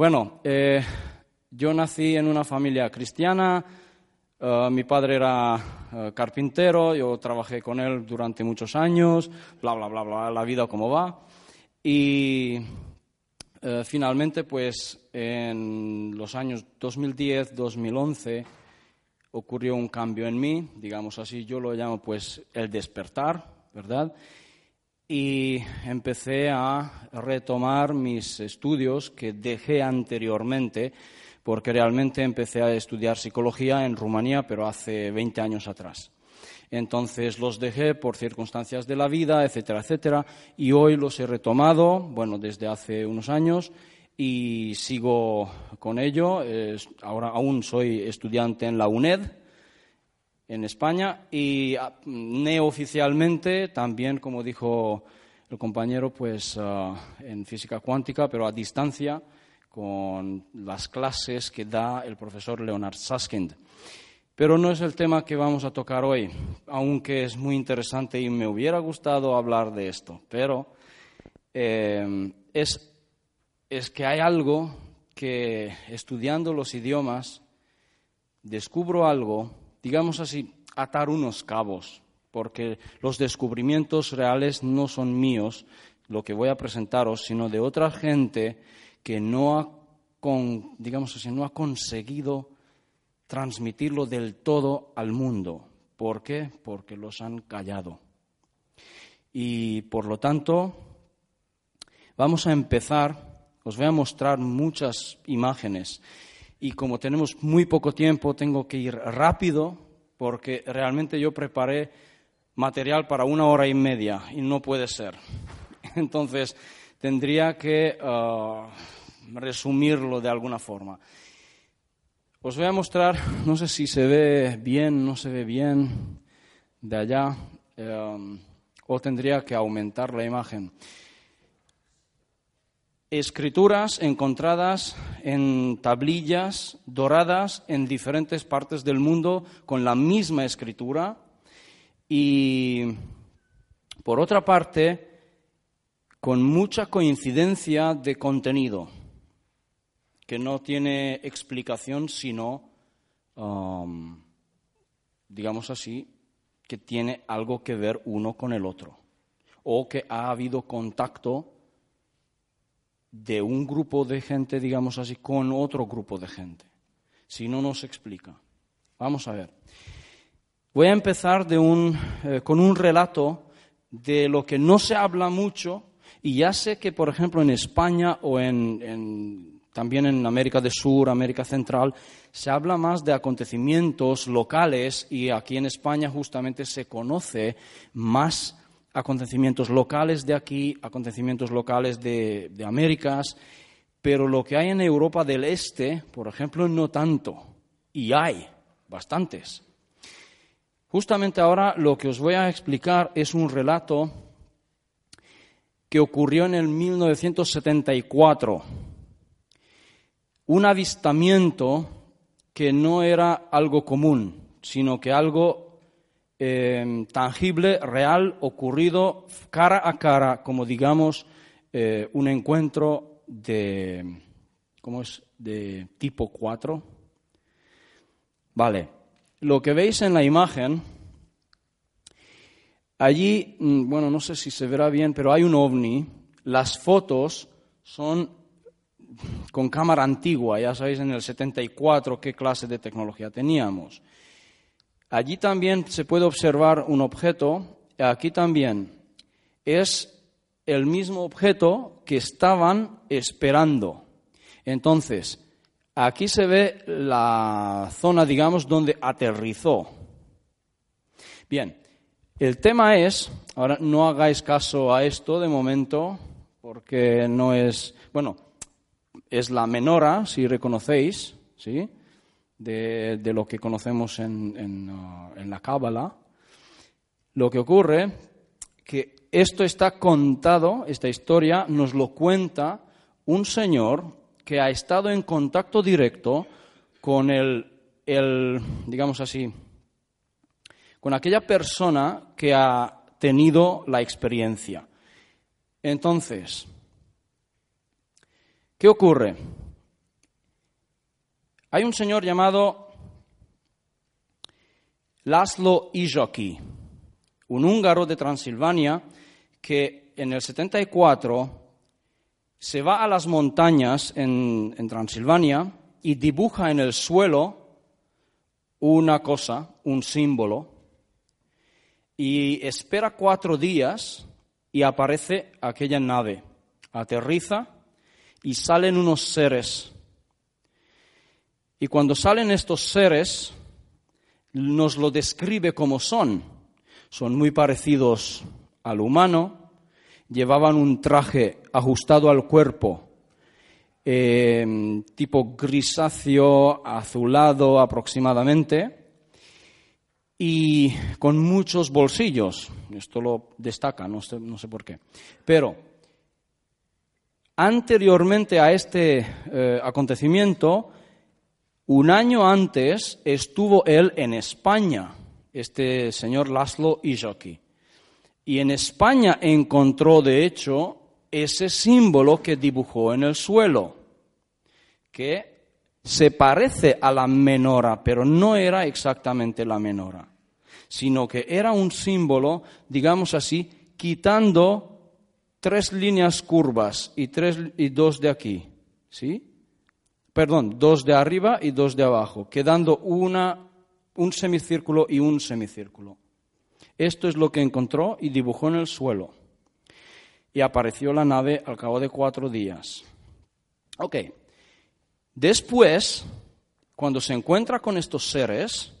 Bueno, eh, yo nací en una familia cristiana, eh, mi padre era eh, carpintero, yo trabajé con él durante muchos años, bla, bla, bla, bla, la vida como va. Y finalmente, pues en los años 2010-2011 ocurrió un cambio en mí, digamos así, yo lo llamo pues el despertar, ¿verdad? Y empecé a retomar mis estudios que dejé anteriormente, porque realmente empecé a estudiar psicología en Rumanía, pero hace 20 años atrás. Entonces los dejé por circunstancias de la vida, etcétera, etcétera, y hoy los he retomado, bueno, desde hace unos años, y sigo con ello. ahora aún soy estudiante en la UNED, en España y ah, neoficialmente también, como dijo el compañero, pues ah, en física cuántica, pero a distancia con las clases que da el profesor Leonard Susskind. Pero no es el tema que vamos a tocar hoy, aunque es muy interesante y me hubiera gustado hablar de esto. Pero eh, es, es que hay algo que estudiando los idiomas descubro algo digamos así, atar unos cabos, porque los descubrimientos reales no son míos, lo que voy a presentaros, sino de otra gente que no ha, digamos así, no ha conseguido transmitirlo del todo al mundo. ¿Por qué? Porque los han callado. Y por lo tanto, vamos a empezar, os voy a mostrar muchas imágenes y como tenemos muy poco tiempo, tengo que ir rápido porque realmente yo preparé material para una hora y media y no puede ser. Entonces, tendría que uh, resumirlo de alguna forma. Os voy a mostrar, no sé si se ve bien, no se ve bien de allá, um, o tendría que aumentar la imagen escrituras encontradas en tablillas doradas en diferentes partes del mundo con la misma escritura. Y, por otra parte, con mucha coincidencia de contenido, que no tiene explicación sino, um, digamos así, que tiene algo que ver uno con el otro, o que ha habido contacto de un grupo de gente, digamos así, con otro grupo de gente. Si no nos explica. Vamos a ver. Voy a empezar eh, con un relato de lo que no se habla mucho y ya sé que, por ejemplo, en España o en, también en América del Sur, América Central, se habla más de acontecimientos locales y aquí en España justamente se conoce más acontecimientos locales de aquí, acontecimientos locales de, Américas, pero lo que hay en Europa del Este, por ejemplo, no tanto, y hay bastantes. Justamente ahora lo que os voy a explicar es un relato que ocurrió en el 1974, un avistamiento que no era algo común, sino que algo Em, tangible, real, ocurrido cara a cara, como digamos eh, un encuentro de, ¿cómo es? de tipo 4. Vale, lo que veis en la imagen, allí, mm, bueno, no sé si se verá bien, pero hay un ovni. Las fotos son con cámara antigua, ya sabéis en el 74 qué clase de tecnología teníamos. Allí también se puede observar un objeto, aquí también. Es el mismo objeto que estaban esperando. Entonces, aquí se ve la zona, digamos, donde aterrizó. Bien, el tema es, ahora no hagáis caso a esto de momento, porque no es, bueno, es la menora, si reconocéis, ¿sí? De, lo que conocemos en, en, uh, en la Cábala. Lo que ocurre que esto está contado, esta historia nos lo cuenta un señor que ha estado en contacto directo con el, el, digamos así, con aquella persona que ha tenido la experiencia. Entonces, ¿qué ocurre? Hay un señor llamado Laszlo Ijoki, un húngaro de Transilvania que en el 74 se va a las montañas en, Transilvania y dibuja en el suelo una cosa, un símbolo, y espera cuatro días y aparece aquella nave. Aterriza y salen unos seres. Y cuando salen estos seres, nos lo describe como son. Son muy parecidos al humano, llevaban un traje ajustado al cuerpo, em, tipo grisáceo, azulado aproximadamente, y con muchos bolsillos. Esto lo destaca, no sé, por qué. Pero anteriormente a este eh, acontecimiento, un año antes estuvo él en España, este señor Laszlo Ijoki. Y en España encontró, de hecho, ese símbolo que dibujó en el suelo, que se parece a la menora, pero no era exactamente la menora, sino que era un símbolo, digamos así, quitando tres líneas curvas y, tres, y dos de aquí, ¿sí? Perdón, dos de arriba y dos de abajo, quedando una, un semicírculo y un semicírculo. Esto es lo que encontró y dibujó en el suelo. Y apareció la nave al cabo de cuatro días. Ok. Después, cuando se encuentra con estos seres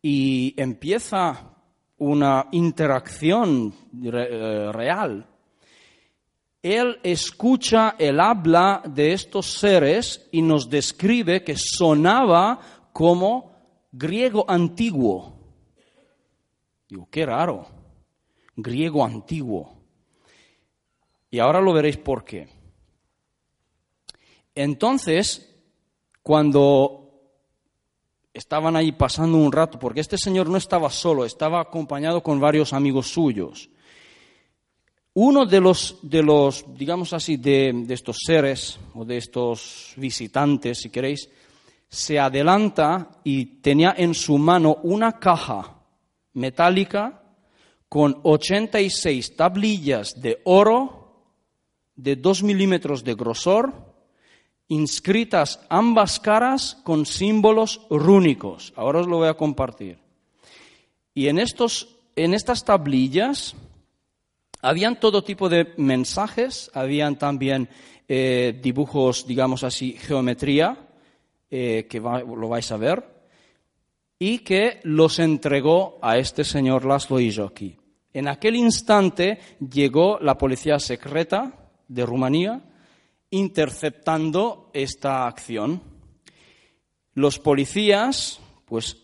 y empieza una interacción eh, real, él escucha el habla de estos seres y nos describe que sonaba como griego antiguo. Digo, qué raro, griego antiguo. Y ahora lo veréis por qué. Entonces, cuando estaban ahí pasando un rato, porque este señor no estaba solo, estaba acompañado con varios amigos suyos. Uno de los, de los digamos así, de, estos seres o de estos visitantes, si queréis, se adelanta y tenía en su mano una caja metálica con 86 tablillas de oro de 2 milímetros de grosor, inscritas ambas caras con símbolos rúnicos. Ahora os lo voy a compartir. Y en, estos, en estas tablillas habían todo tipo de mensajes, habían también eh, dibujos, digamos así, geometría, eh, que lo vais a ver, y que los entregó a este señor Laszlo Ijoki. En aquel instante llegó la policía secreta de Rumanía interceptando esta acción. Los policías, pues,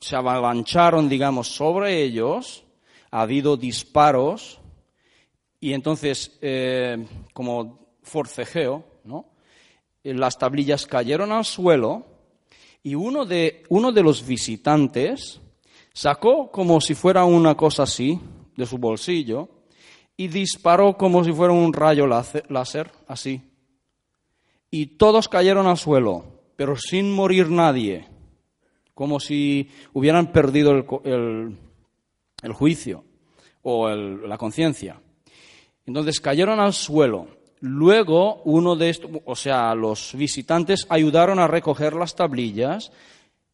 se avalancharon, digamos, sobre ellos, ha habido disparos, y entonces, eh, como forcejeo, ¿no? las tablillas cayeron al suelo, y uno de, uno de los visitantes sacó como si fuera una cosa así de su bolsillo y disparó como si fuera un rayo láser, así. Y todos cayeron al suelo, pero sin morir nadie. como si hubieran perdido el, juicio o la conciencia. Entonces cayeron al suelo. Luego uno de estos, o sea, los visitantes ayudaron a recoger las tablillas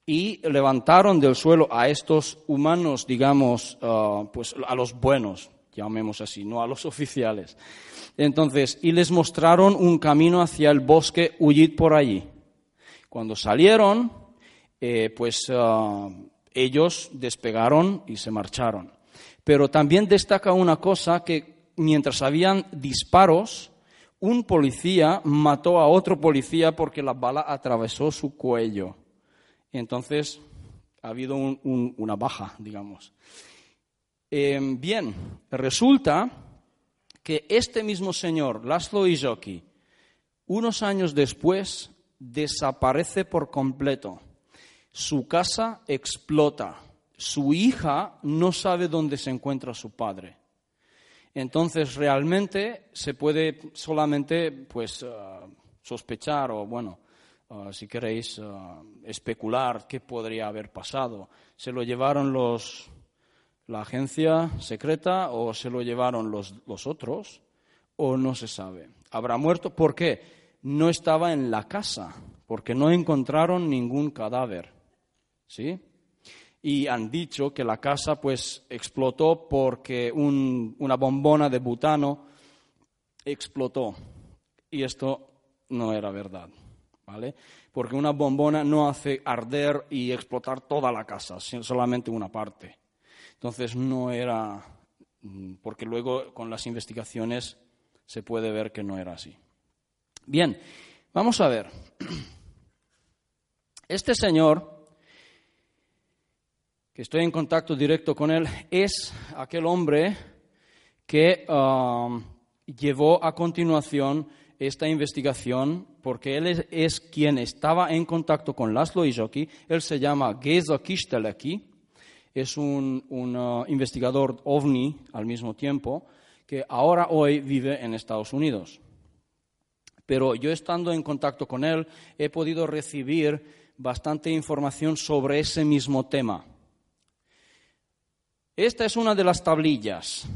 y levantaron del suelo a estos humanos, digamos, ah, pues a los buenos, llamemos así, no a los oficiales. Entonces, y les mostraron un camino hacia el bosque, huyid por allí. Cuando salieron, eh, pues ah, ellos despegaron y se marcharon. Pero también destaca una cosa que mientras habían disparos, un policía mató a otro policía porque la bala atravesó su cuello. Entonces, ha habido una baja, digamos. Em, bien, resulta que este mismo señor, Laszlo Izoki, unos años después desaparece por completo. Su casa explota. Su hija no sabe dónde se encuentra su padre. Entonces, realmente se puede solamente pues, eh, sospechar o, bueno, eh, si queréis, eh, especular qué podría haber pasado. ¿Se lo llevaron los, la agencia secreta o se lo llevaron los, los otros? ¿O no se sabe? ¿Habrá muerto? ¿Por qué? No estaba en la casa, porque no encontraron ningún cadáver. ¿Sí? Y han dicho que la casa pues explotó porque una bombona de butano explotó. Y esto no era verdad, ¿vale? Porque una bombona no hace arder y explotar toda la casa, solamente una parte. Entonces no era, mm, porque luego con las investigaciones se puede ver que no era así. Bien, vamos a ver. Este señor que estoy en contacto directo con él, es aquel hombre que um, llevó a continuación esta investigación, porque él es, quien estaba en contacto con Laszlo Izoki. Él se llama Geza Kisteleki, es un, uh, investigador ovni al mismo tiempo, que ahora hoy vive en Estados Unidos. Pero yo estando en contacto con él he podido recibir bastante información sobre ese mismo tema. Esta es una de las tablillas.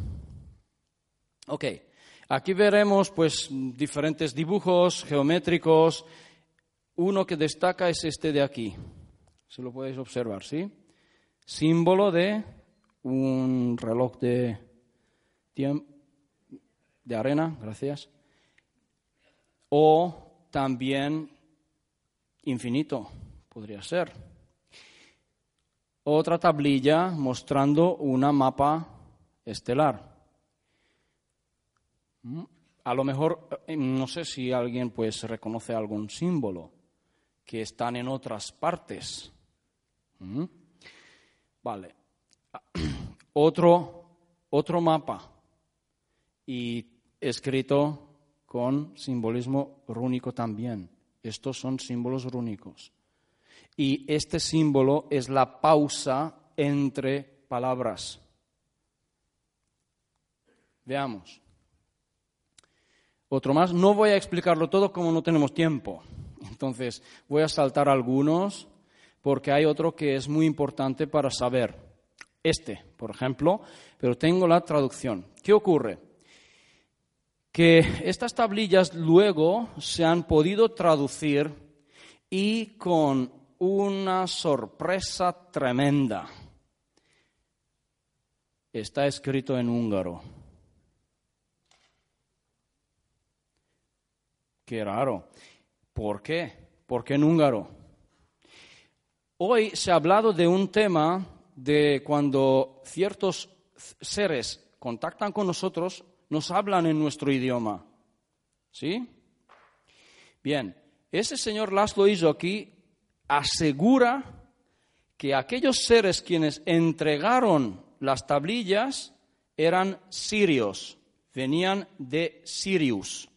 Ok, aquí veremos pues diferentes dibujos geométricos. Uno que destaca es este de aquí. Se lo podéis observar, ¿sí? Símbolo de un reloj de tiempo de arena, gracias. O también infinito, podría ser otra tablilla mostrando una mapa estelar. Mm, a lo mejor, eh, no sé si alguien pues reconoce algún símbolo que están en otras partes. Mm, vale. Otro, otro mapa y escrito con simbolismo rúnico también. Estos son símbolos rúnicos. Y este símbolo es la pausa entre palabras. Veamos. Otro más, no voy a explicarlo todo como no tenemos tiempo. Entonces, voy a saltar algunos porque hay otro que es muy importante para saber. Este, por ejemplo, pero tengo la traducción. ¿Qué ocurre? Que estas tablillas luego se han podido traducir y con una sorpresa tremenda. Está escrito en húngaro. Qué raro. ¿Por qué? ¿Por qué en húngaro? Hoy se ha hablado de un tema de cuando ciertos seres contactan con nosotros, nos hablan en nuestro idioma. ¿Sí? Bien, ese señor Laszlo hizo aquí asegura que aquellos seres quienes entregaron las tablillas eran sirios, venían de Sirius.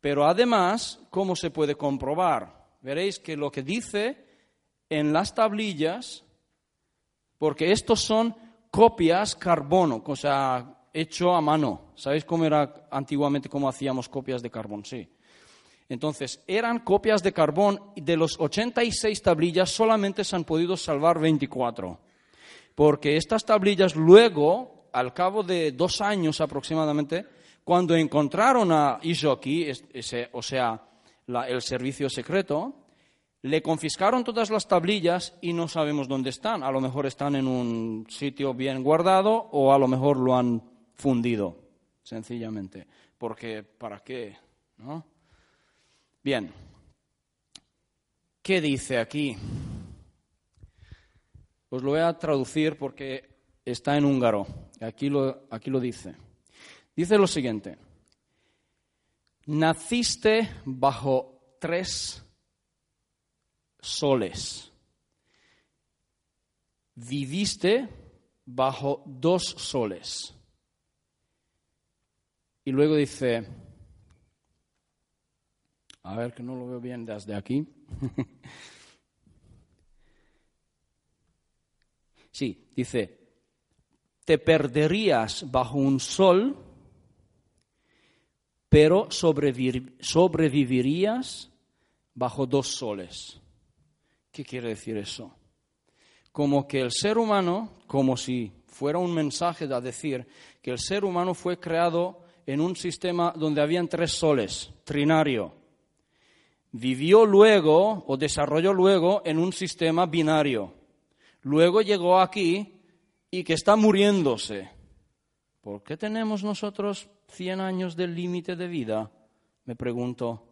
Pero además, ¿cómo se puede comprobar? Veréis que lo que dice en las tablillas, porque estos son copias carbono, o sea, hecho a mano. ¿Sabéis cómo era antiguamente cómo hacíamos copias de carbón? Sí. Entonces, eran copias de carbón y de los 86 tablillas solamente se han podido salvar 24. Porque estas tablillas luego, al cabo de dos años aproximadamente, cuando encontraron a Ishoki, o sea, el servicio secreto, le confiscaron todas las tablillas y no sabemos dónde están. A lo mejor están en un sitio bien guardado o a lo mejor lo han fundido, sencillamente. Porque, ¿para qué? ¿No? Bien. ¿Qué dice aquí? Os lo voy a traducir porque está en húngaro. Aquí lo, aquí lo dice. Dice lo siguiente. Naciste bajo tres soles. Viviste bajo dos soles. Y luego dice, a ver que no lo veo bien desde aquí. sí, dice, te perderías bajo un sol, pero sobrevivirías bajo dos soles. ¿Qué quiere decir eso? Como que el ser humano, como si fuera un mensaje a decir que el ser humano fue creado en un sistema donde habían tres soles, trinario. Vivió luego o desarrolló luego en un sistema binario. Luego llegó aquí y que está muriéndose. ¿Por qué tenemos nosotros 100 años de límite de vida? Me pregunto.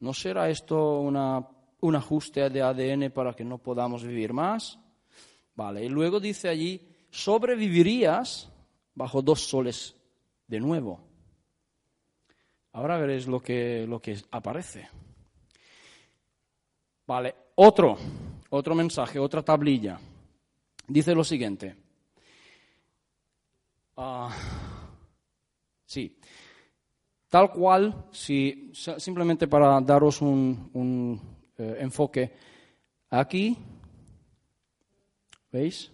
¿No será esto una un ajuste de ADN para que no podamos vivir más. Vale, y luego dice allí, sobrevivirías bajo dos soles de nuevo. Ahora veréis lo que, lo que aparece. Vale, otro, otro mensaje, otra tablilla. Dice lo siguiente. Ah, sí, tal cual, si, simplemente para daros un eh, enfoque. Aquí, ¿veis?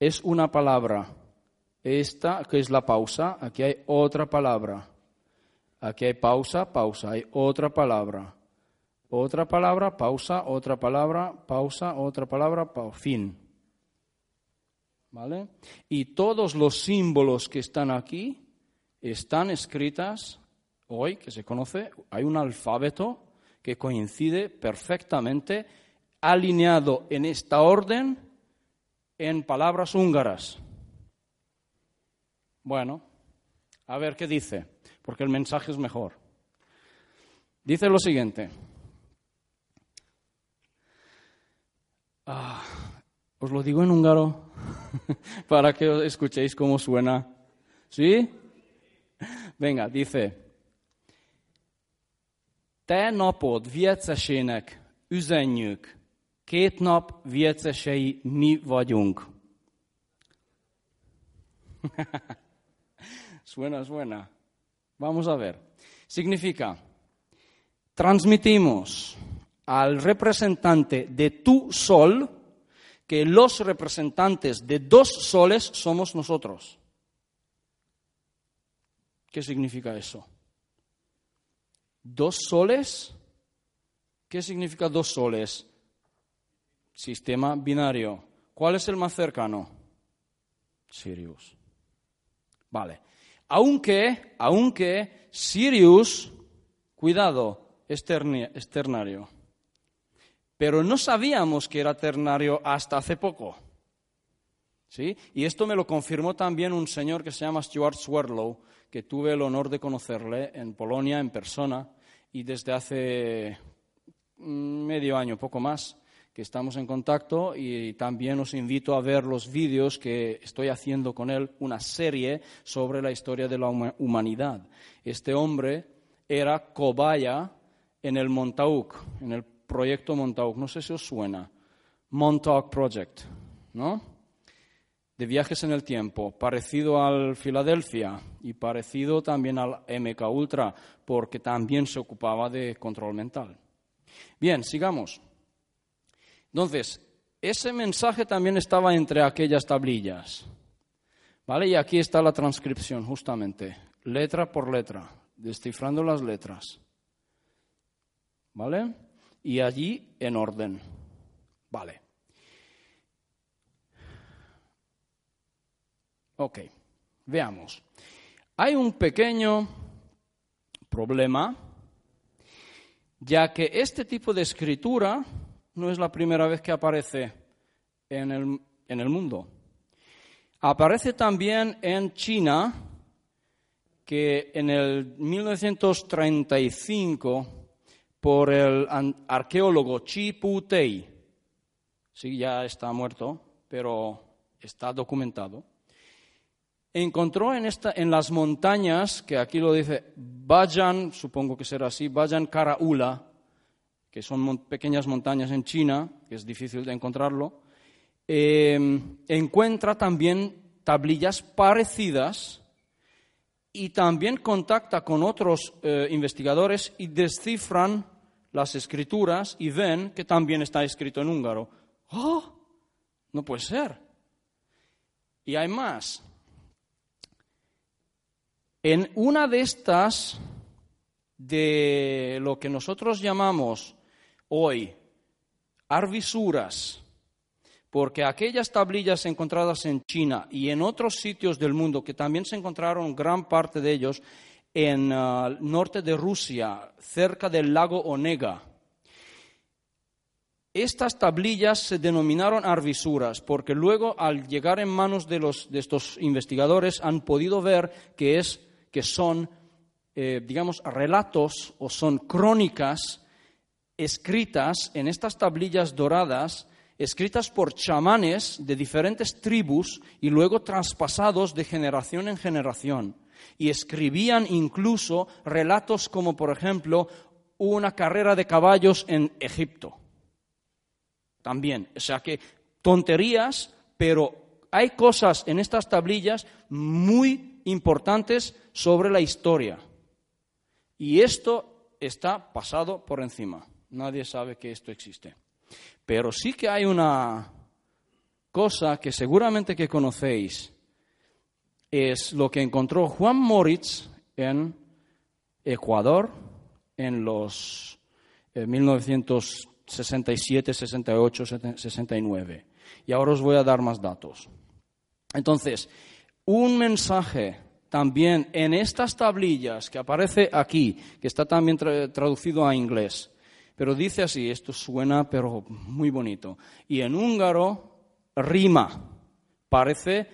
Es una palabra. Esta, que es la pausa, aquí hay otra palabra. Aquí hay pausa, pausa, hay otra palabra. Otra palabra, pausa, otra palabra, pausa, otra palabra, fin. ¿Vale? Y todos los símbolos que están aquí están escritas hoy que se conoce, hay un alfabeto que coincide perfectamente, alineado en esta orden en palabras húngaras. Bueno, a ver qué dice, porque el mensaje es mejor. Dice lo siguiente. Ah, os lo digo en húngaro para que escuchéis cómo suena. ¿Sí? Venga, dice. Te napod viecesének üzenjük, két nap viecesei mi vagyunk. suena, suena. Vamos a ver. Significa, transmitimos al representante de tu sol que los representantes de dos soles somos nosotros. ¿Qué significa eso? ¿Dos soles? ¿Qué significa dos soles? Sistema binario. ¿Cuál es el más cercano? Sirius. Vale. Aunque, aunque Sirius, cuidado, es ternario. Pero no sabíamos que era ternario hasta hace poco. ¿Sí? Y esto me lo confirmó también un señor que se llama Stuart Swirlow, que tuve el honor de conocerle en Polonia en persona y desde hace medio año, poco más, que estamos en contacto y también os invito a ver los vídeos que estoy haciendo con él, una serie sobre la historia de la humanidad. Este hombre era cobaya en el Montauk, en el proyecto Montauk. No sé si os suena. Montauk Project, ¿no? de viajes en el tiempo, parecido al Filadelfia y parecido también al MK Ultra, porque también se ocupaba de control mental. Bien, sigamos. Entonces, ese mensaje también estaba entre aquellas tablillas. ¿Vale? Y aquí está la transcripción, justamente, letra por letra, descifrando las letras. ¿Vale? Y allí en orden. Vale. Ok, veamos. Hay un pequeño problema, ya que este tipo de escritura no es la primera vez que aparece en el, en el mundo. Aparece también en China, que en el 1935, por el arqueólogo Chi Pu Tei, sí, ya está muerto, pero está documentado, encontró en, esta, en las montañas, que aquí lo dice Bajan, supongo que será así, Bajan Karaula, que son pequeñas montañas en China, que es difícil de encontrarlo, Em, encuentra también tablillas parecidas y también contacta con otros eh, investigadores y descifran las escrituras y ven que también está escrito en húngaro. ¡Oh! No puede ser. Y hay más. En una de estas, de lo que nosotros llamamos hoy arvisuras, porque aquellas tablillas encontradas en China y en otros sitios del mundo, que también se encontraron gran parte de ellos en el ah, norte de Rusia, cerca del lago Onega, estas tablillas se denominaron arvisuras porque luego al llegar en manos de, estos investigadores han podido ver que, es, que son, eh, digamos, relatos o son crónicas escritas en estas tablillas doradas escritas por chamanes de diferentes tribus y luego traspasados de generación en generación. Y escribían incluso relatos como, por ejemplo, una carrera de caballos en Egipto. También, o sea que tonterías, pero hay cosas en estas tablillas muy importantes sobre la historia. Y esto está pasado por encima. Nadie sabe que esto existe. Pero sí que hay una cosa que seguramente que conocéis, es lo que encontró Juan Moritz en Ecuador en los 1967, 68, 69. Y ahora os voy a dar más datos. Entonces, un mensaje también en estas tablillas que aparece aquí, que está también traducido a inglés, pero dice así, esto suena pero muy bonito. Y en húngaro rima, parece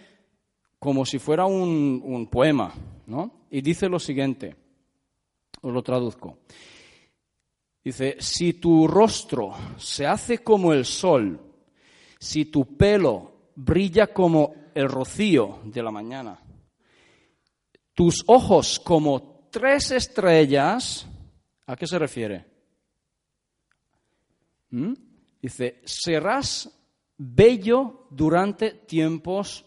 como si fuera un, poema, ¿no? Y dice lo siguiente, os lo traduzco. Dice, si tu rostro se hace como el sol, si tu pelo brilla como el rocío de la mañana, tus ojos como tres estrellas, ¿a qué se refiere? ¿Mm? Dice, serás bello durante tiempos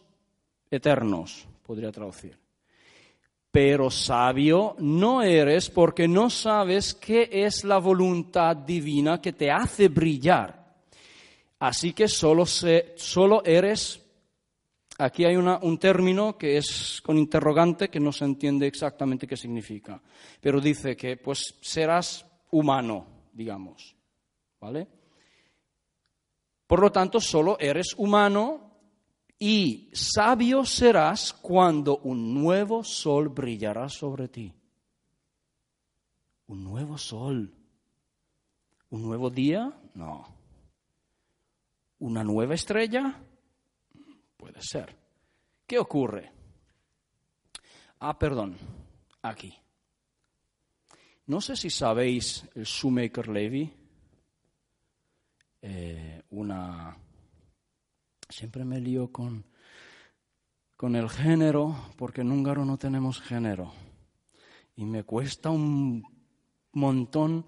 eternos, podría traducir. Pero sabio no eres porque no sabes qué es la voluntad divina que te hace brillar. Así que solo, solo eres, aquí hay un término que es con interrogante que no se entiende exactamente qué significa, pero dice que pues serás humano, digamos. ¿Vale? Por lo tanto, solo eres humano y sabio serás cuando un nuevo sol brillará sobre ti. ¿Un nuevo sol? ¿Un nuevo día? No. ¿Una nueva estrella? Puede ser. ¿Qué ocurre? Ah, perdón, aquí. No sé si sabéis el Shoemaker Levy. Eh, una... Siempre me lío con, con el género, porque en húngaro no tenemos género. Y me cuesta un montón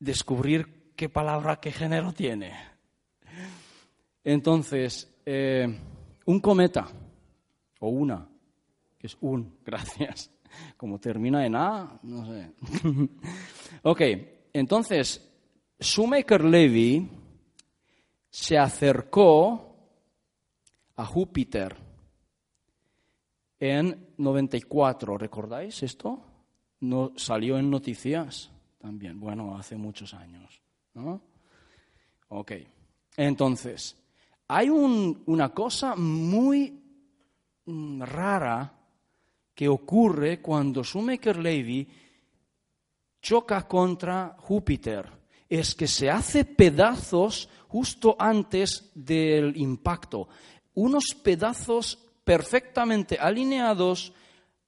descubrir qué palabra, qué género tiene. Entonces, eh, un cometa, o una, que es un, gracias. Como termina en A, no sé. ok, entonces, Shoemaker Levy se acercó a Júpiter en 94. ¿Recordáis esto? No, salió en noticias también, bueno, hace muchos años. ¿no? Ok, entonces, hay una cosa muy mm, rara que ocurre cuando Shoemaker Levy choca contra Júpiter. Es que se hace pedazos justo antes del impacto. Unos pedazos perfectamente alineados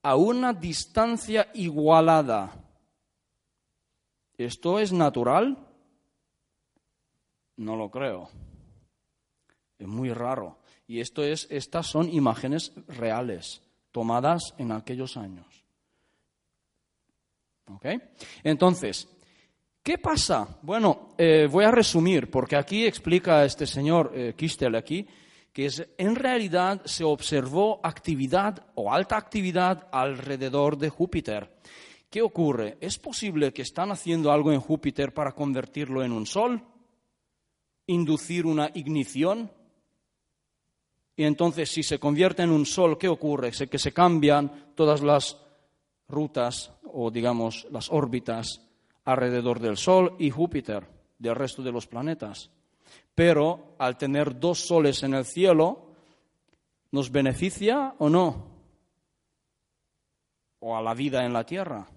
a una distancia igualada. ¿Esto es natural? No lo creo. Es muy raro. Y esto es, estas son imágenes reales, tomadas en aquellos años. ¿Ok? Entonces, ¿qué pasa? Bueno, eh, voy a resumir, porque aquí explica este señor eh, Kistel aquí, que es, en realidad se observó actividad o alta actividad alrededor de Júpiter. ¿Qué ocurre? ¿Es posible que están haciendo algo en Júpiter para convertirlo en un sol? ¿Inducir una ignición? Y entonces, si se convierte en un sol, ¿qué ocurre? Que se cambian todas las rutas o, digamos, las órbitas alrededor del Sol y Júpiter, del resto de los planetas. Pero al tener dos soles en el cielo, ¿nos beneficia o no? ¿O a la vida en la Tierra?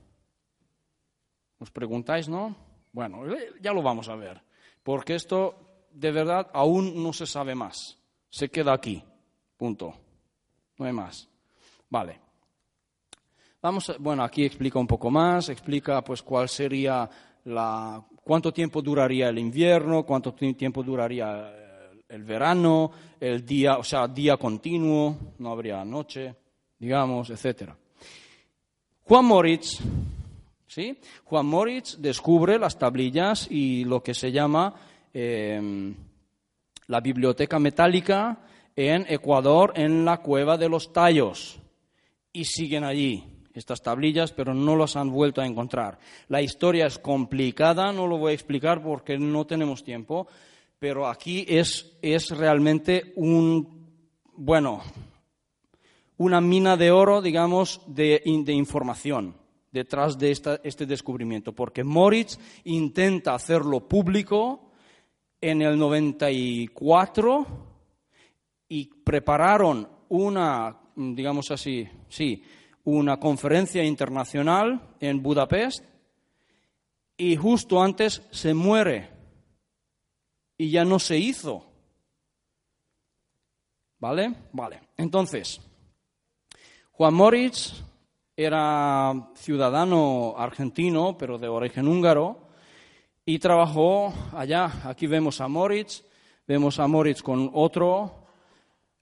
¿Os preguntáis, no? Bueno, ya lo vamos a ver, porque esto de verdad aún no se sabe más. Se queda aquí. Punto. No hay más. Vale. Vamos, bueno, aquí explica un poco más, explica pues cuál sería la, cuánto tiempo duraría el invierno, cuánto tiempo duraría eh, el verano, el día, o sea, día continuo, no habría noche, digamos, etcétera. Juan Moritz, ¿sí? Juan Moritz descubre las tablillas y lo que se llama eh, la biblioteca metálica en Ecuador, en la cueva de los tallos, y siguen allí estas tablillas, pero no las han vuelto a encontrar. La historia es complicada, no lo voy a explicar porque no tenemos tiempo, pero aquí es, es realmente un, bueno, una mina de oro, digamos, de, de información detrás de esta, este descubrimiento, porque Moritz intenta hacerlo público en el 94 y prepararon una, digamos así, sí, una conferencia internacional en Budapest y justo antes se muere y ya no se hizo. ¿Vale? Vale. Entonces, Juan Moritz era ciudadano argentino, pero de origen húngaro, y trabajó allá. Aquí vemos a Moritz, vemos a Moritz con otro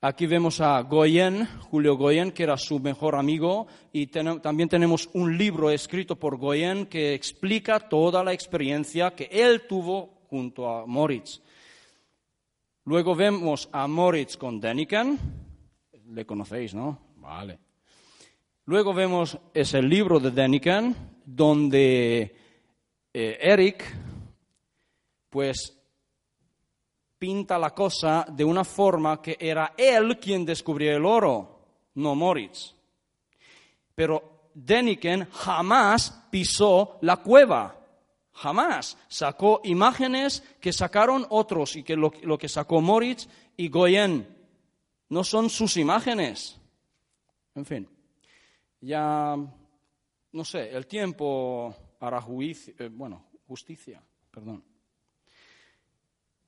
Aquí vemos a Goyen, Julio Goyen, que era su mejor amigo, y también tenemos un libro escrito por Goyen que explica toda la experiencia que él tuvo junto a Moritz. Luego vemos a Moritz con Deniken, le conocéis, ¿no? Vale. Luego vemos ese libro de Deniken, donde eh, Eric, pues pinta la cosa de una forma que era él quien descubrió el oro, no Moritz. Pero Deniken jamás pisó la cueva, jamás. Sacó imágenes que sacaron otros y que lo, que sacó Moritz y Goyen no son sus imágenes. En fin, ya, no sé, el tiempo hará juicio, eh, bueno, justicia, perdón.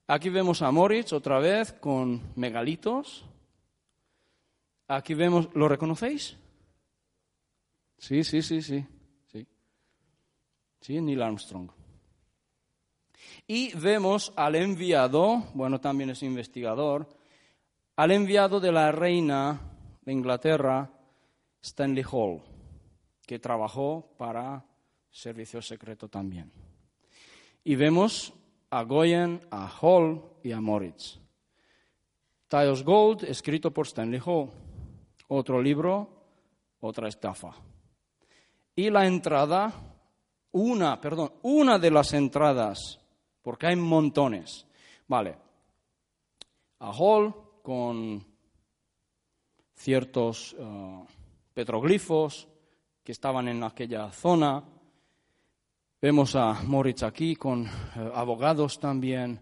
Aquí vemos a Moritz otra vez con megalitos. Aquí vemos, ¿lo reconocéis? Sí, sí, sí, sí. Sí, sí Neil Armstrong. Y vemos al enviado, bueno, también es investigador, al enviado de la reina de Inglaterra, Stanley Hall, que trabajó para servicio secreto también. Y vemos a Goyen, a Hall y a Moritz. Tiles Gold, escrito por Stanley Hall. Otro libro, otra estafa. Y la entrada, una, perdón, una de las entradas, porque hay montones. Vale. A Hall con ciertos, uh, petroglifos que estaban en aquella zona. Vemos a Moritz aquí con eh, abogados también.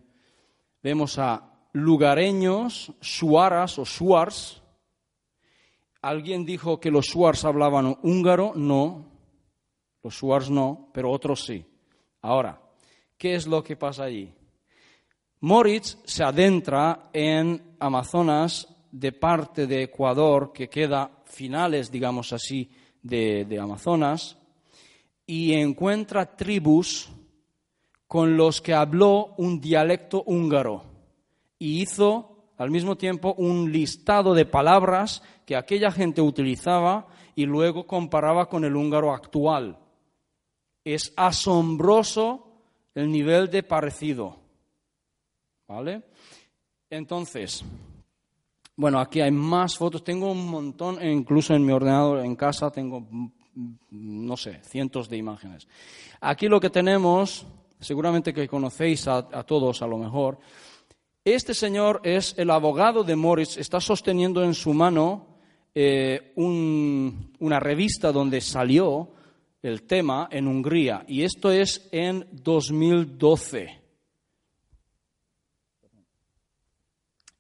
Vemos a lugareños, shuaras o shuars. ¿Alguien dijo que los shuars hablaban húngaro? No. Los shuars no, pero otros sí. Ahora, ¿qué es lo que pasa allí? Moritz se adentra en Amazonas de parte de Ecuador, que queda finales, digamos así, de, de Amazonas, y encuentra tribus con los que habló un dialecto húngaro y hizo al mismo tiempo un listado de palabras que aquella gente utilizaba y luego comparaba con el húngaro actual. Es asombroso el nivel de parecido. ¿Vale? Entonces, bueno, aquí hay más fotos. Tengo un montón, e incluso en mi ordenador en casa tengo, no sé, cientos de imágenes. Aquí lo que tenemos, seguramente que conocéis a, todos a lo mejor, este señor es el abogado de Morris, está sosteniendo en su mano eh, una revista donde salió el tema en Hungría, y esto es en 2012.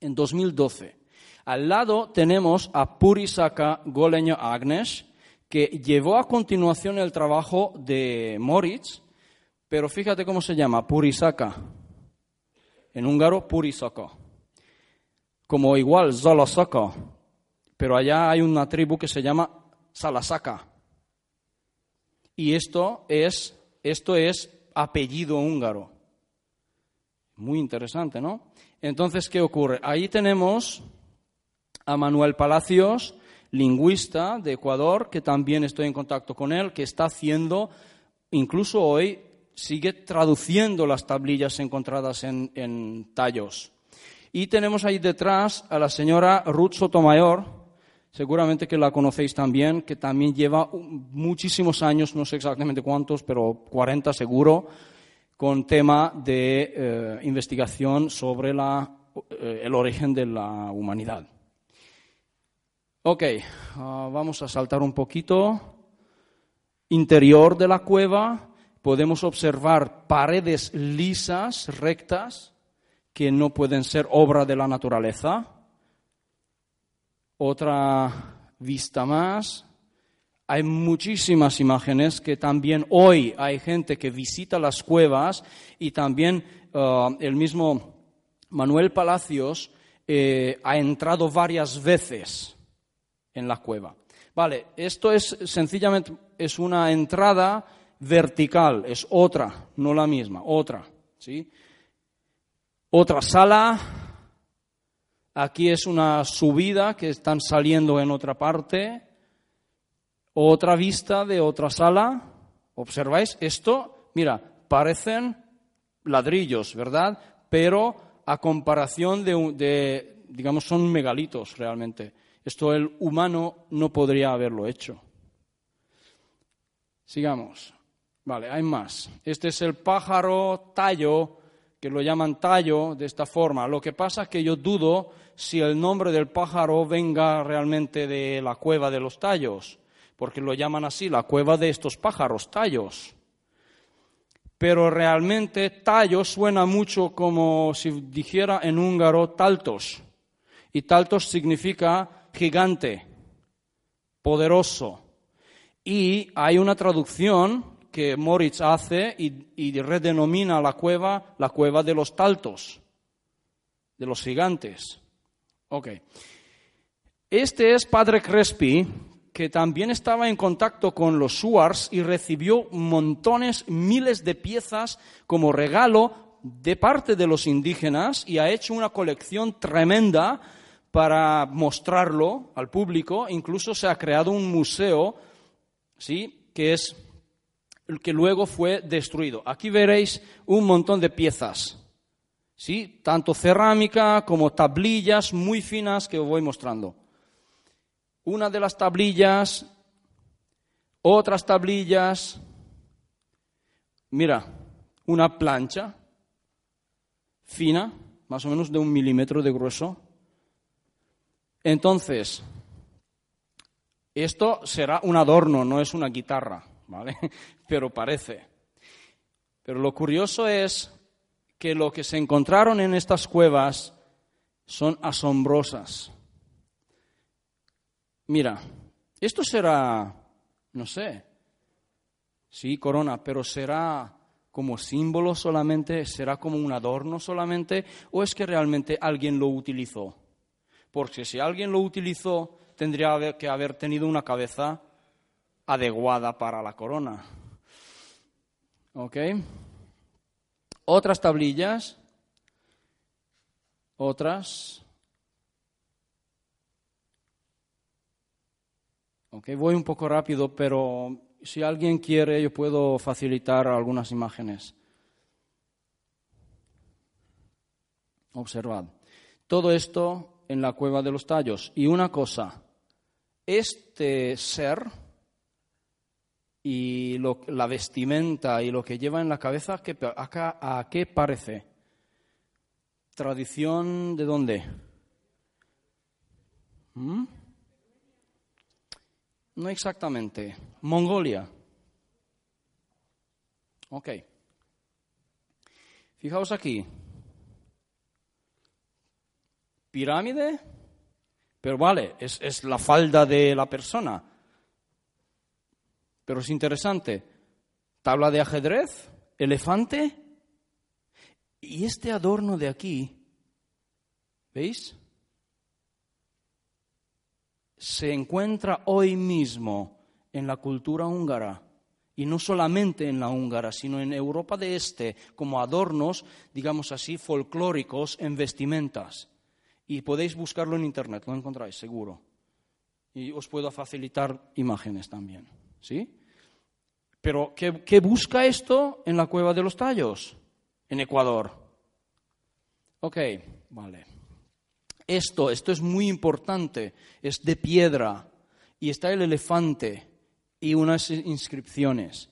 En 2012. Al lado tenemos a Purisaka Goleño Agnes, que llevó a continuación el trabajo de Moritz, pero fíjate cómo se llama, Purisaka. En húngaro, Purisaka. Como igual, Zalasaka. Pero allá hay una tribu que se llama Salasaka. Y esto es, esto es apellido húngaro. Muy interesante, ¿no? Entonces, ¿qué ocurre? Ahí tenemos a Manuel Palacios, lingüista de Ecuador, que también estoy en contacto con él, que está haciendo, incluso hoy, sigue traduciendo las tablillas encontradas en, tallos. Y tenemos ahí detrás a la señora Ruth Sotomayor, seguramente que la conocéis también, que también lleva muchísimos años, no sé exactamente cuántos, pero 40 seguro, con tema de eh, investigación sobre eh, el origen de la humanidad. Ok, ah, vamos a saltar un poquito. Interior de la cueva, podemos observar paredes lisas, rectas, que no pueden ser obra de la naturaleza. Otra vista más. Hay muchísimas imágenes que también hoy hay gente que visita las cuevas y también ah, el mismo Manuel Palacios eh, ha entrado varias veces en la cueva. Vale, esto es sencillamente es una entrada vertical, es otra, no la misma, otra, ¿sí? Otra sala, aquí es una subida que están saliendo en otra parte, otra vista de otra sala, ¿observáis? Esto, mira, parecen ladrillos, ¿verdad? Pero a comparación de, de digamos, son megalitos realmente. Esto el humano no podría haberlo hecho. Sigamos. Vale, hay más. Este es el pájaro tallo, que lo llaman tallo de esta forma. Lo que pasa es que yo dudo si el nombre del pájaro venga realmente de la cueva de los tallos, porque lo llaman así, la cueva de estos pájaros, tallos. Pero realmente tallo suena mucho como si dijera en húngaro taltos. Y taltos significa gigante, poderoso. Y hay una traducción que Moritz hace y, redenomina la cueva la cueva de los taltos, de los gigantes. Ok. Este es Padre Crespi, que también estaba en contacto con los Suars y recibió montones, miles de piezas como regalo de parte de los indígenas y ha hecho una colección tremenda para mostrarlo al público. Incluso se ha creado un museo, ¿sí? que es el que luego fue destruido. Aquí veréis un montón de piezas, ¿sí? tanto cerámica como tablillas muy finas que os voy mostrando. Una de las tablillas, otras tablillas, mira, una plancha fina, más o menos de un milímetro de grueso, entonces, Esto será un adorno, no es una guitarra, ¿vale? Pero parece. Pero lo curioso es que lo que se encontraron en estas cuevas son asombrosas. Mira, esto será, no sé, sí, corona, pero será como símbolo solamente, será como un adorno solamente, o es que realmente alguien lo utilizó. Porque si alguien lo utilizó, tendría que haber tenido una cabeza adecuada para la corona. ¿Ok? Otras tablillas. Otras. Ok, voy un poco rápido, pero si alguien quiere, yo puedo facilitar algunas imágenes. Observad. Todo esto en la cueva de los tallos. Y una cosa, este ser y la vestimenta y lo que lleva en la cabeza, ¿a qué parece? ¿Tradición de dónde? ¿Mm? No exactamente. Mongolia. Ok. Fijaos aquí. Pirámide, pero vale, es, es la falda de la persona. Pero es interesante. Tabla de ajedrez, elefante y este adorno de aquí, ¿veis? Se encuentra hoy mismo en la cultura húngara. Y no solamente en la húngara, sino en Europa de Este, como adornos, digamos así, folclóricos en vestimentas. Y podéis buscarlo en Internet, lo encontráis seguro. Y os puedo facilitar imágenes también. ¿Sí? Pero, ¿qué, busca esto en la cueva de los tallos? En Ecuador. Ok, vale. Esto, esto es muy importante, es de piedra y está el elefante y unas inscripciones.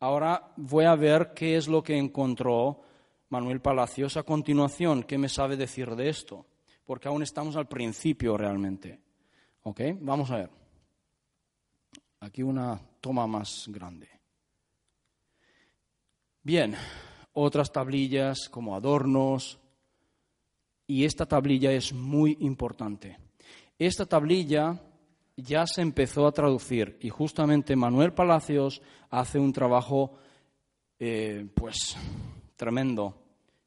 Ahora voy a ver qué es lo que encontró Manuel Palacios a continuación, qué me sabe decir de esto, porque aún estamos al principio realmente. ¿Ok? Vamos a ver. Aquí una toma más grande. Bien, otras tablillas como adornos. Y esta tablilla es muy importante. Esta tablilla ya se empezó a traducir y justamente Manuel Palacios hace un trabajo eh, pues tremendo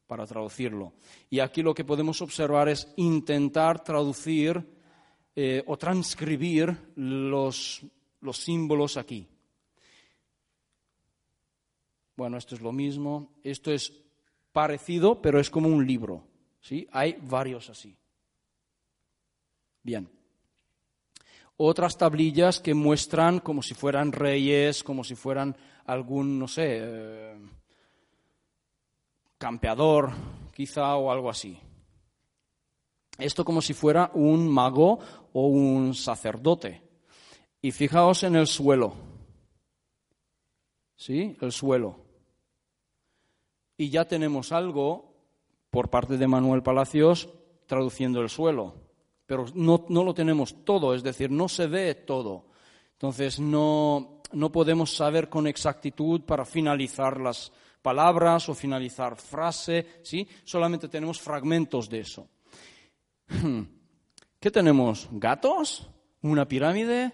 para traducirlo. Y aquí lo que podemos observar es intentar traducir eh, o transcribir los los símbolos aquí. Bueno, esto es lo mismo. Esto es parecido, pero es como un libro. ¿sí? Hay varios así. Bien. Otras tablillas que muestran como si fueran reyes, como si fueran algún, no sé, eh, campeador, quizá, o algo así. Esto como si fuera un mago o un sacerdote. Y fijaos en el suelo. ¿Sí? El suelo. Y ya tenemos algo por parte de Manuel Palacios traduciendo el suelo. Pero no, lo tenemos todo, es decir, no se ve todo. Entonces no, no podemos saber con exactitud para finalizar las palabras o finalizar frase, ¿sí? Solamente tenemos fragmentos de eso. ¿Qué tenemos? ¿Gatos? ¿Una pirámide?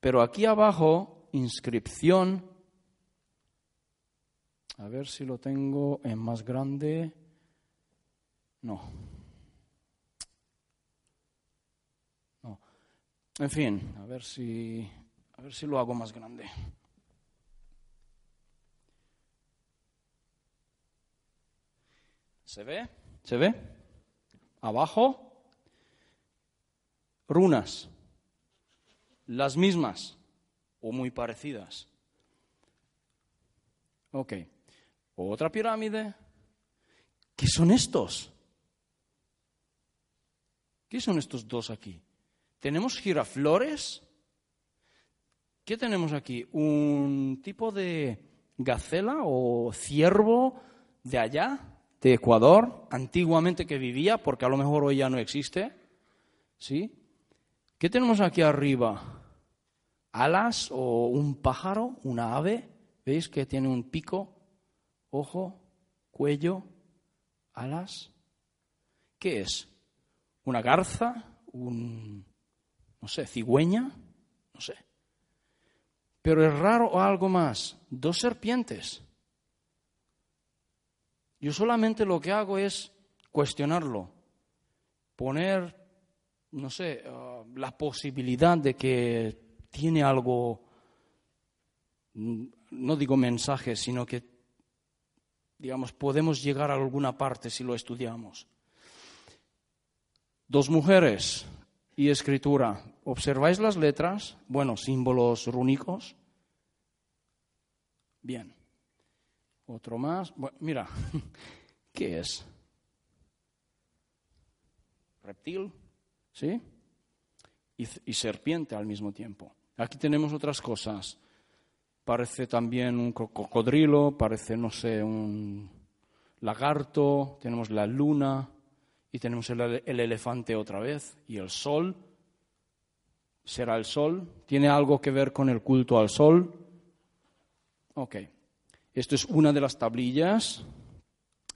Pero aquí abajo, inscripción. A ver si lo tengo en más grande. No. No. En fin, a ver si a ver si lo hago más grande. ¿Se ve? ¿Se ve? Abajo, runas las mismas o muy parecidas. Ok. Otra pirámide. ¿Qué son estos? ¿Qué son estos dos aquí? ¿Tenemos giraflores? ¿Qué tenemos aquí? ¿Un tipo de gacela o ciervo de allá, de Ecuador, antiguamente que vivía, porque a lo mejor hoy ya no existe? ¿Sí? ¿Qué tenemos aquí arriba? alas o un pájaro, una ave. ¿Veis que tiene un pico, ojo, cuello, alas? ¿Qué es? ¿Una garza? ¿Un, no sé, cigüeña? No sé. Pero es raro algo más. Dos serpientes. Yo solamente lo que hago es cuestionarlo, poner, no sé, uh, la posibilidad de que tiene algo, no digo mensaje, sino que, digamos, podemos llegar a alguna parte si lo estudiamos. Dos mujeres y escritura. ¿Observáis las letras? Bueno, símbolos rúnicos. Bien. Otro más. mira, ¿qué es? Reptil, ¿sí? y serpiente al mismo tiempo. Aquí tenemos otras cosas. Parece también un cocodrilo, parece, no sé, un lagarto, tenemos la luna y tenemos el, elefante otra vez y el sol. ¿Será el sol? ¿Tiene algo que ver con el culto al sol? Ok. Esto es una de las tablillas.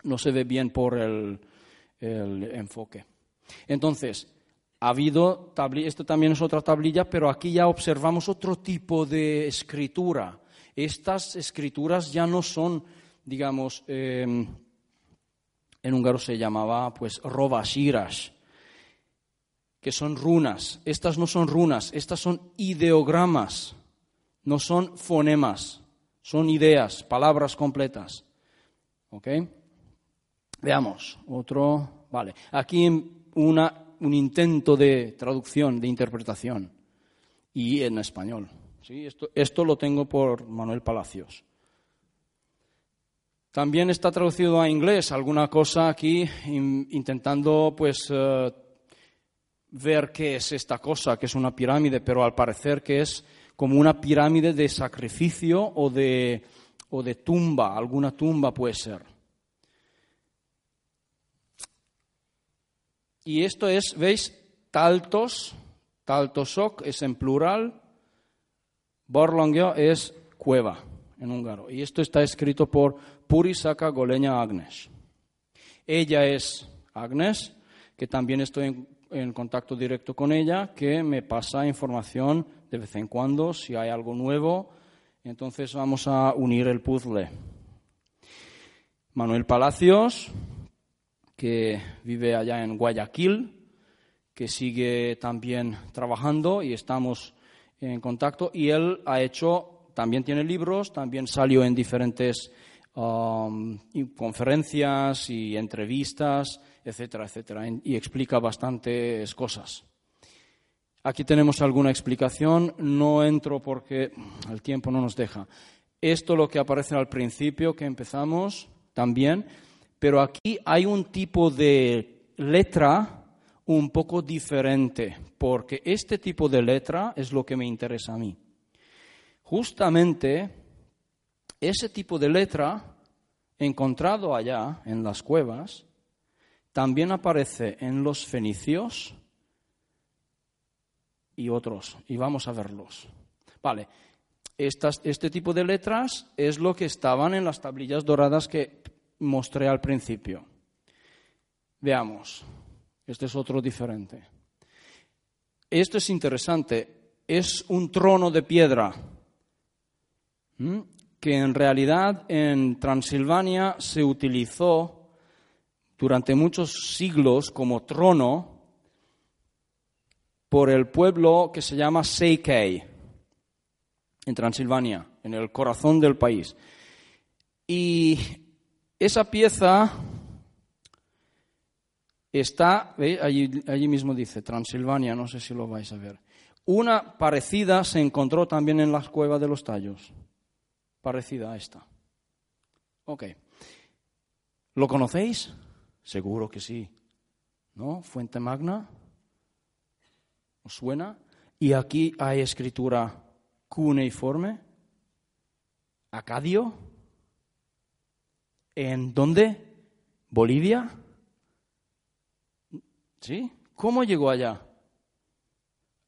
No se ve bien por el, enfoque. Entonces, ha habido, esto también es otra tablilla, pero aquí ya observamos otro tipo de escritura. Estas escrituras ya no son, digamos, em, en húngaro se llamaba pues robashiras, que son runas. Estas no son runas, estas son ideogramas, no son fonemas, son ideas, palabras completas. ¿Ok? Veamos, otro, vale. Aquí un intento de traducción, de interpretación, y en español. ¿sí? Esto, esto lo tengo por Manuel Palacios. También está traducido a inglés alguna cosa aquí, intentando pues eh, ver qué es esta cosa, que es una pirámide, pero al parecer que es como una pirámide de sacrificio o de, o de tumba, alguna tumba puede ser. Y esto es, ¿veis? Taltos, taltosok es en plural, borlongio es cueva en húngaro. Y esto está escrito por Purisaka Goleña Agnes. Ella es Agnes, que también estoy en, en, contacto directo con ella, que me pasa información de vez en cuando si hay algo nuevo. Entonces vamos a unir el puzzle. Manuel Palacios, que vive allá en Guayaquil, que sigue también trabajando y estamos en contacto. Y él ha hecho, también tiene libros, también salió en diferentes um, conferencias y entrevistas, etcétera, etcétera, y explica bastantes cosas. Aquí tenemos alguna explicación, no entro porque el tiempo no nos deja. Esto lo que aparece al principio, que empezamos también, pero aquí hay un tipo de letra un poco diferente, porque este tipo de letra es lo que me interesa a mí. Justamente ese tipo de letra encontrado allá en las cuevas también aparece en los fenicios y otros, y vamos a verlos. Vale, este tipo de letras es lo que estaban en las tablillas doradas que mostré al principio. Veamos, este es otro diferente. Esto es interesante, es un trono de piedra que en realidad en Transilvania se utilizó durante muchos siglos como trono por el pueblo que se llama Seikei, en Transilvania, en el corazón del país. Y esa pieza está, allí, mismo dice, Transilvania, no sé si lo vais a ver. Una parecida se encontró también en las cuevas de los tallos, parecida a esta. Ok. ¿Lo conocéis? Seguro que sí. ¿No? Fuente Magna. ¿Os suena? Y aquí hay escritura cuneiforme. Acadio. ¿En dónde? ¿Bolivia? ¿Sí? ¿Cómo llegó allá?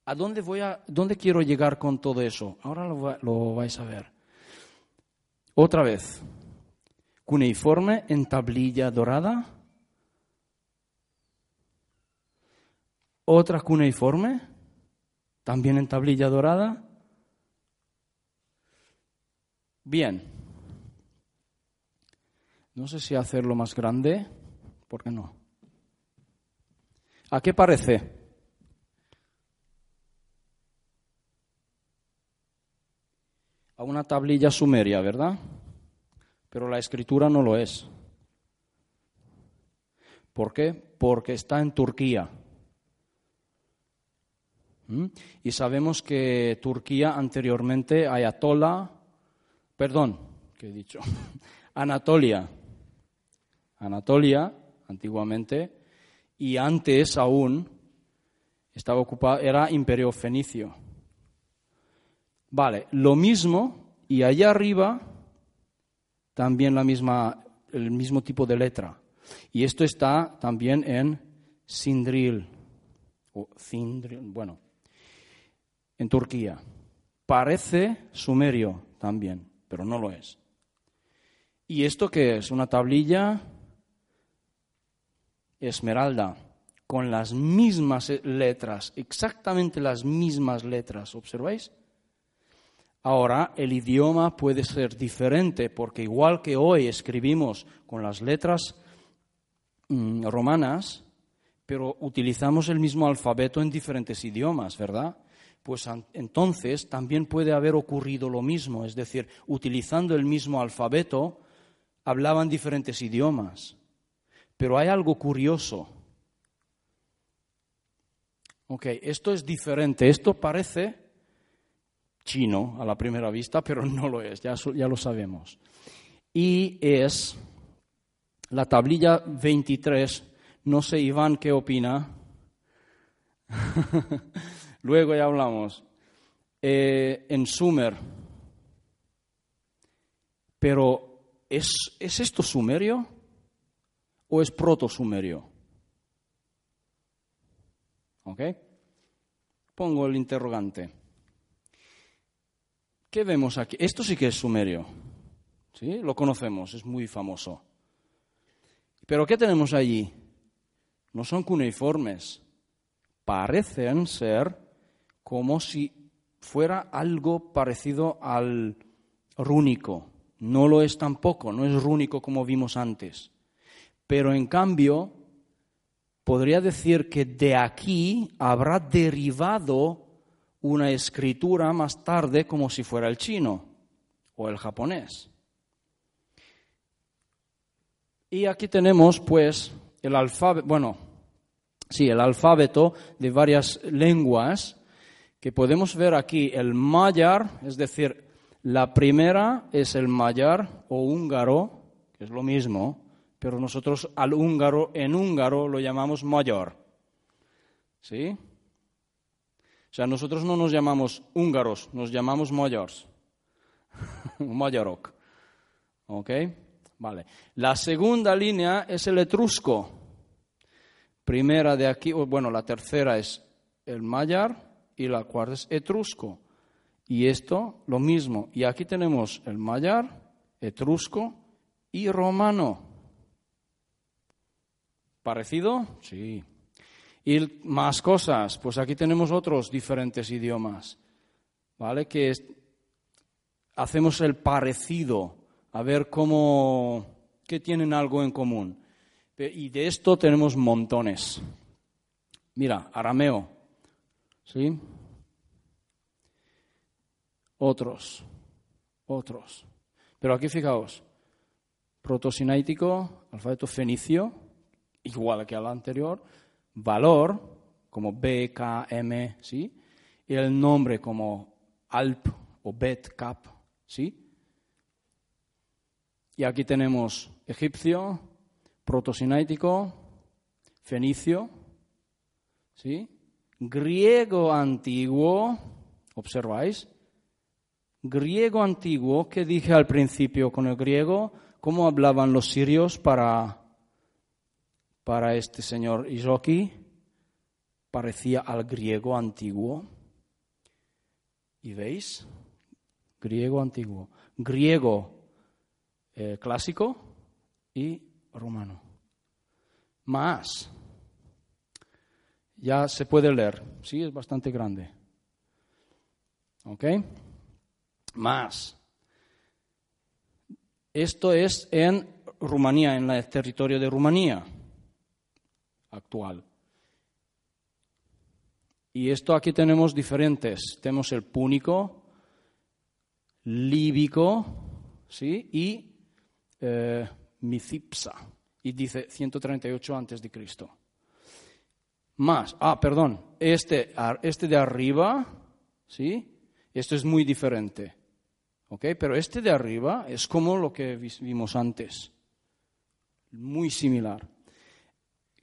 ¿A dónde, voy a, dónde quiero llegar con todo eso? Ahora lo, lo vais a ver. Otra vez, cuneiforme en tablilla dorada. Otra cuneiforme, también en tablilla dorada. Bien. No sé si hacerlo más grande, ¿por qué no? ¿A qué parece? A una tablilla sumeria, ¿verdad? Pero la escritura no lo es. ¿Por qué? Porque está en Turquía. Y sabemos que Turquía anteriormente, Ayatollah, perdón, ¿qué he dicho? Anatolia. Anatolia, antiguamente, y antes aún estaba ocupado, era imperio fenicio. Vale, lo mismo, y allá arriba también la misma, el mismo tipo de letra. Y esto está también en Sindril, o Cindril, bueno, en Turquía. Parece sumerio también, pero no lo es. ¿Y esto qué es? Una tablilla esmeralda con las mismas letras, exactamente las mismas letras, ¿observáis? Ahora, el idioma puede ser diferente porque igual que hoy escribimos con las letras mm, romanas, pero utilizamos el mismo alfabeto en diferentes idiomas, ¿verdad? Pues entonces también puede haber ocurrido lo mismo, es decir, utilizando el mismo alfabeto, hablaban diferentes idiomas. Pero hay algo curioso. Ok, esto es diferente, esto parece chino a la primera vista, pero no lo es, ya, lo sabemos. Y es la tablilla 23, no sé Iván qué opina, luego ya hablamos, eh, en Sumer. Pero, ¿es, ¿es esto sumerio o es proto-sumerio? ¿Ok? Pongo el interrogante. ¿Qué vemos aquí? Esto sí que es sumerio. ¿Sí? Lo conocemos, es muy famoso. Pero ¿qué tenemos allí? No son cuneiformes. Parecen ser como si fuera algo parecido al rúnico. No lo es tampoco, no es rúnico como vimos antes. Pero en cambio, podría decir que de aquí habrá derivado una escritura más tarde como si fuera el chino o el japonés. Y aquí tenemos pues el alfabeto, bueno, sí, el alfabeto de varias lenguas que podemos ver aquí el mayar, es decir, la primera es el mayar o húngaro, que es lo mismo, pero nosotros al húngaro en húngaro lo llamamos mayor. ¿Sí? O sea, nosotros no nos llamamos húngaros, nos llamamos mayors. Mayorok. ¿Ok? Vale. La segunda línea es el etrusco. Primera de aquí, bueno, la tercera es el mayar y la cuarta es etrusco. Y esto, lo mismo. Y aquí tenemos el mayar, etrusco y romano. ¿Parecido? Sí. Y más cosas, pues aquí tenemos otros diferentes idiomas, ¿vale? Que hacemos el parecido, a ver cómo, qué tienen algo en común. Y de esto tenemos montones. Mira, arameo, ¿sí? Otros, otros. Pero aquí fijaos, protosinaítico, alfabeto fenicio, igual que al anterior, valor como B, K, M, ¿sí? Y el nombre como Alp o Bet, Cap, ¿sí? Y aquí tenemos egipcio, protosinaítico, fenicio, ¿sí? Griego antiguo, observáis, griego antiguo, que dije al principio con el griego, cómo hablaban los sirios para para este señor Isoki. parecía al griego antiguo. ¿Y veis? Griego antiguo. Griego eh, clásico y romano. Más. Ya se puede leer. Sí, es bastante grande. ¿Ok? Más. Esto es en Rumanía, en el territorio de Rumanía actual. Y esto aquí tenemos diferentes. Tenemos el púnico, líbico, ¿sí? Y eh, micipsa. Y dice 138 antes de Cristo. Más, ah, perdón, este, este de arriba, ¿sí? Esto es muy diferente. ¿Ok? Pero este de arriba es como lo que vimos antes. Muy similar.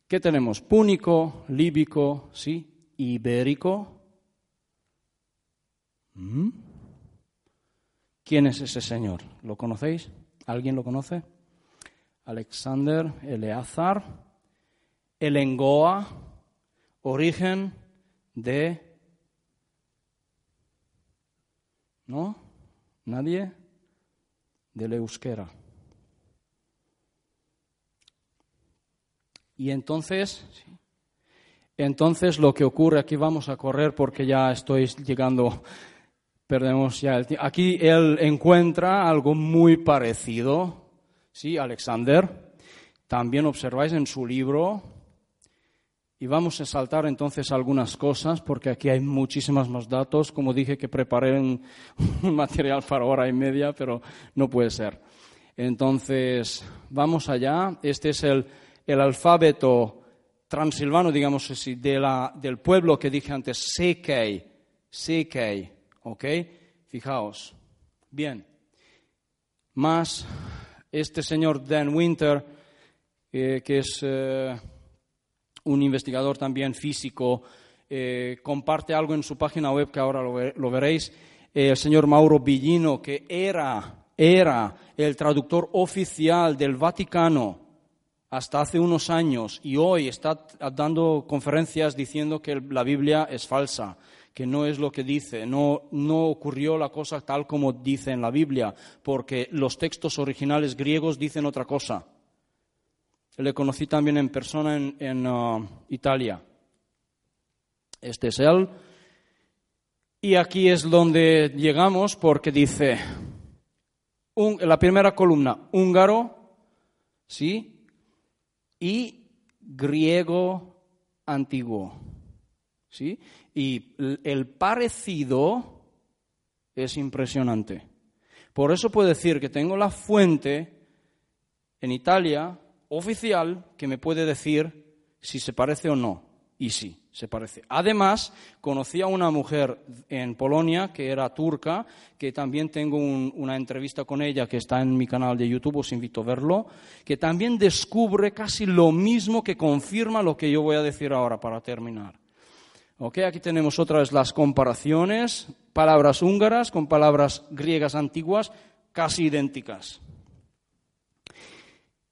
¿Qué tenemos? Púnico, líbico, ¿sí? ibérico. ¿Mm? ¿Quién es ese señor? ¿Lo conocéis? ¿Alguien lo conoce? Alexander Eleazar, Elengoa, origen de... ¿No? ¿Nadie? De euskera. Y entonces, entonces lo que ocurre, aquí vamos a correr porque ya estoy llegando, perdemos ya el tiempo. Aquí él encuentra algo muy parecido, ¿sí? Alexander. También observáis en su libro, y vamos a saltar entonces algunas cosas, porque aquí hay muchísimos más datos. Como dije que preparé un, material para hora y media, pero no puede ser. Entonces, vamos allá. Este es el, el alfabeto transilvano, digamos así, de la, del pueblo que dije antes, Sekei, Sekei, ¿ok? Fijaos. Bien. Más este señor Dan Winter, eh, que es eh, un investigador también físico, eh, comparte algo en su página web que ahora lo, lo veréis. el señor Mauro Billino, que era, era el traductor oficial del Vaticano hasta hace unos años y hoy está dando conferencias diciendo que la Biblia es falsa, que no es lo que dice, no, no ocurrió la cosa tal como dice en la Biblia, porque los textos originales griegos dicen otra cosa. Le conocí también en persona en, uh, Italia. Este es él. Y aquí es donde llegamos porque dice, la primera columna, húngaro, ¿sí? y griego antiguo. ¿Sí? Y el parecido es impresionante. Por eso puedo decir que tengo la fuente en Italia oficial que me puede decir si se parece o no. Y sí se parece. Además, conocí a una mujer en Polonia que era turca, que también tengo una entrevista con ella que está en mi canal de YouTube, os invito a verlo, que también descubre casi lo mismo que confirma lo que yo voy a decir ahora para terminar. Okay, aquí tenemos otra vez las comparaciones, palabras húngaras con palabras griegas antiguas casi idénticas.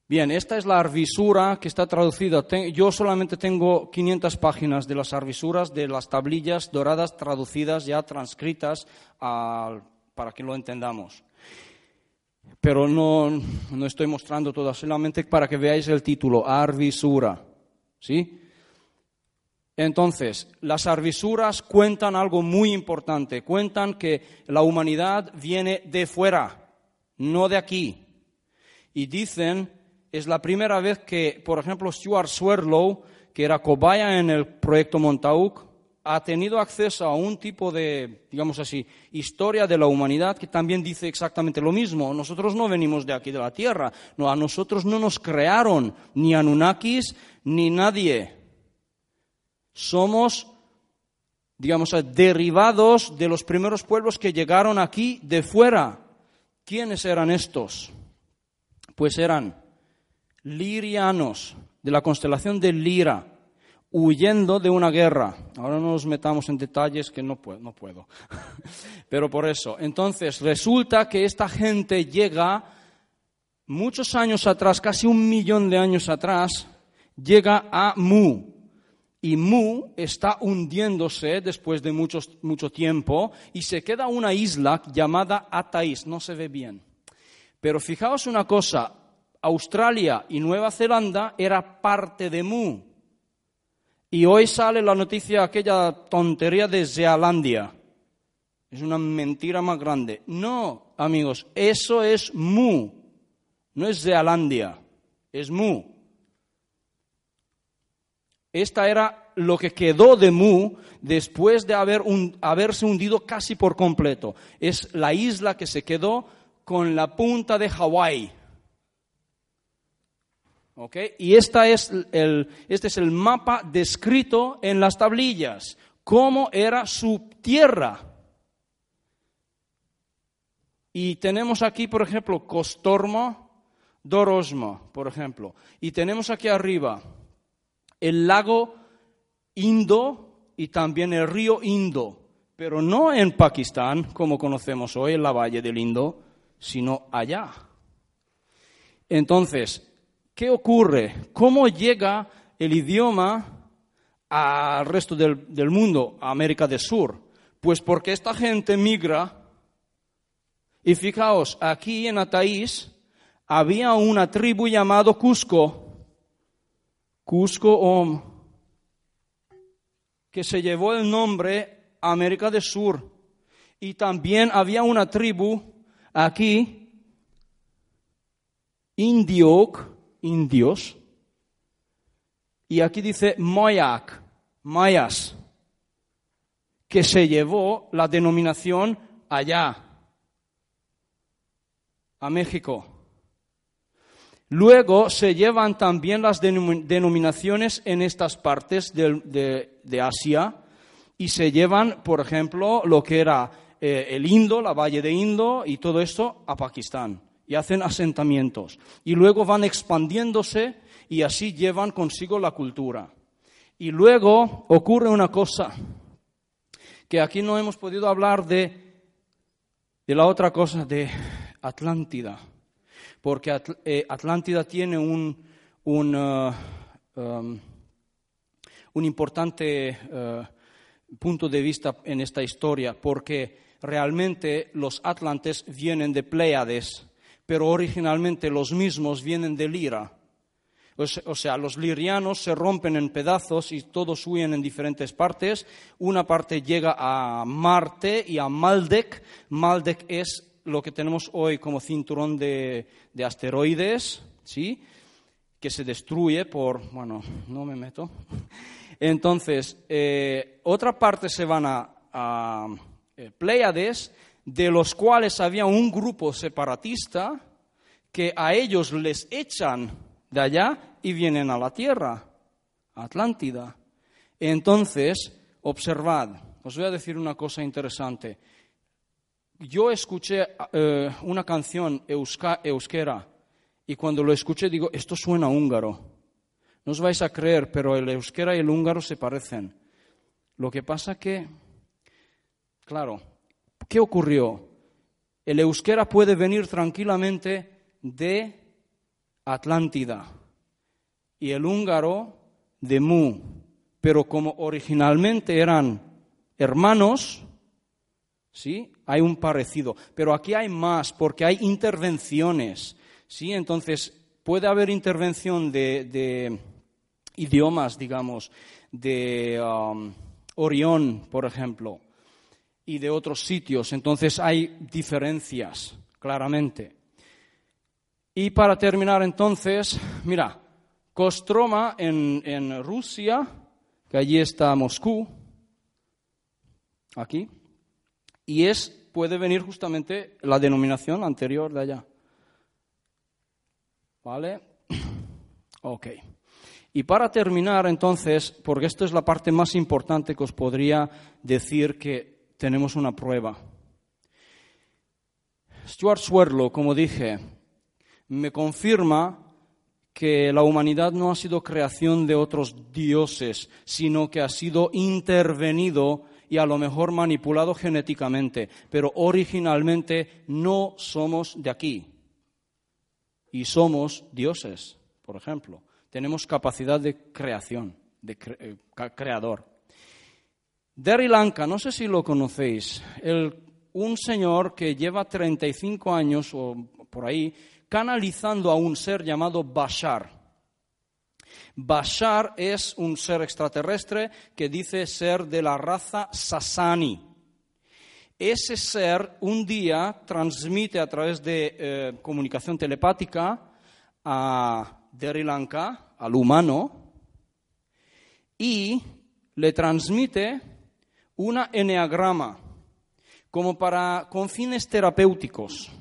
Bien, esta es la arvisura que está traducida. Yo solamente tengo 500 páginas de las arvisuras, de las tablillas doradas traducidas, ya transcritas, para que lo entendamos. Pero no, no estoy mostrando todas, solamente para que veáis el título, arvisura. ¿Sí? Entonces, las arvisuras cuentan algo muy importante. Cuentan que la humanidad viene de fuera, no de aquí. Y dicen es la primera vez que, por ejemplo, Stuart Swerdlow, que era cobaya en el proyecto Montauk, ha tenido acceso a un tipo de, digamos así, historia de la humanidad que también dice exactamente lo mismo. Nosotros no venimos de aquí, de la Tierra. No, a nosotros no nos crearon ni Anunnakis ni nadie. Somos, digamos, derivados de los primeros pueblos que llegaron aquí de fuera. ¿Quiénes eran estos? Pues eran lirianos, de la constelación de Lira, huyendo de una guerra. Ahora no nos metamos en detalles que no puedo, no puedo. Pero por eso, entonces resulta que esta gente llega muchos años atrás, casi un millón de años atrás, llega a Mu. y Mu está hundiéndose después de mucho tiempo y se queda una isla llamada Atais, no se ve bien. Pero fijaos una cosa, Australia y Nueva Zelanda era parte de Mu. Y hoy sale la noticia, aquella tontería de Zealandia. Es una mentira más grande. No, amigos, eso es Mu. No es Zealandia, es Mu. Esta era lo que quedó de Mu después de haber haberse hundido casi por completo. Es la isla que se quedó con la punta de Hawái. Y esta es el, este es el mapa descrito en las tablillas, cómo era su tierra. Y tenemos aquí, por ejemplo, Costormo, Dorosmo, por ejemplo. Y tenemos aquí arriba el lago Indo y también el río Indo, pero no en Pakistán, como conocemos hoy, en la valle del Indo, sino allá. Entonces, ¿qué ocurre? ¿Cómo llega el idioma al resto del, mundo, a América del Sur? Pues porque esta gente migra. Y fijaos, aquí en Ataís había una tribu llamada Cusco Cusco Om, que se llevó el nombre América del Sur. Y también había una tribu aquí, Indioc, indios, y aquí dice Moyak, mayas, que se llevó la denominación allá, a México. Luego se llevan también las denominaciones en estas partes de, Asia y se llevan, por ejemplo, lo que era eh, el Indo, la valle de Indo y todo esto a Pakistán y hacen asentamientos. Y luego van expandiéndose y así llevan consigo la cultura. Y luego ocurre una cosa, que aquí no hemos podido hablar de, de la otra cosa, de Atlántida porque eh, Atlántida tiene un, un, uh, um, importante uh, punto de vista en esta historia, porque realmente los atlantes vienen de Pleiades, pero originalmente los mismos vienen de Lira. O sea, los lirianos se rompen en pedazos y todos huyen en diferentes partes. Una parte llega a Marte y a Maldek. Maldek es lo que tenemos hoy como cinturón de, asteroides, ¿sí? que se destruye por, bueno, no me meto. Entonces, eh, otra parte se van a, eh, Pleiades, de los cuales había un grupo separatista que a ellos les echan de allá y vienen a la Tierra, Atlántida. Entonces, observad, os voy a decir una cosa interesante yo escuché eh, una canción euskera y cuando lo escuché digo, esto suena húngaro. No os vais a creer, pero el euskera y el húngaro se parecen. Lo que pasa que, claro, ¿qué ocurrió? El euskera puede venir tranquilamente de Atlántida y el húngaro de Mu, pero como originalmente eran hermanos, ¿sí? Hay un parecido, pero aquí hay más porque hay intervenciones, ¿sí? Entonces, puede haber intervención de, idiomas, digamos, de um, Orión, por ejemplo, y de otros sitios. Entonces, hay diferencias, claramente. Y para terminar, entonces, mira, Kostroma en, Rusia, que allí está Moscú, aquí, y es, puede venir justamente la denominación anterior de allá. ¿Vale? Ok. Y para terminar, entonces, porque esto es la parte más importante que os podría decir que tenemos una prueba. Stuart Swerdlow, como dije, me confirma que la humanidad no ha sido creación de otros dioses, sino que ha sido intervenido y a lo mejor manipulado genéticamente, pero originalmente no somos de aquí. Y somos dioses, por ejemplo. Tenemos capacidad de creación. de eh, creador. Derry Lanka, no sé si lo conocéis, un señor que lleva 35 años o por ahí canalizando a un ser llamado Bashar. Bashar es un ser extraterrestre que dice ser de la raza Sasani. Ese ser un día transmite a través de eh, comunicación telepática a Derry Lanka, al humano, y le transmite una eneagrama como para con fines terapéuticos.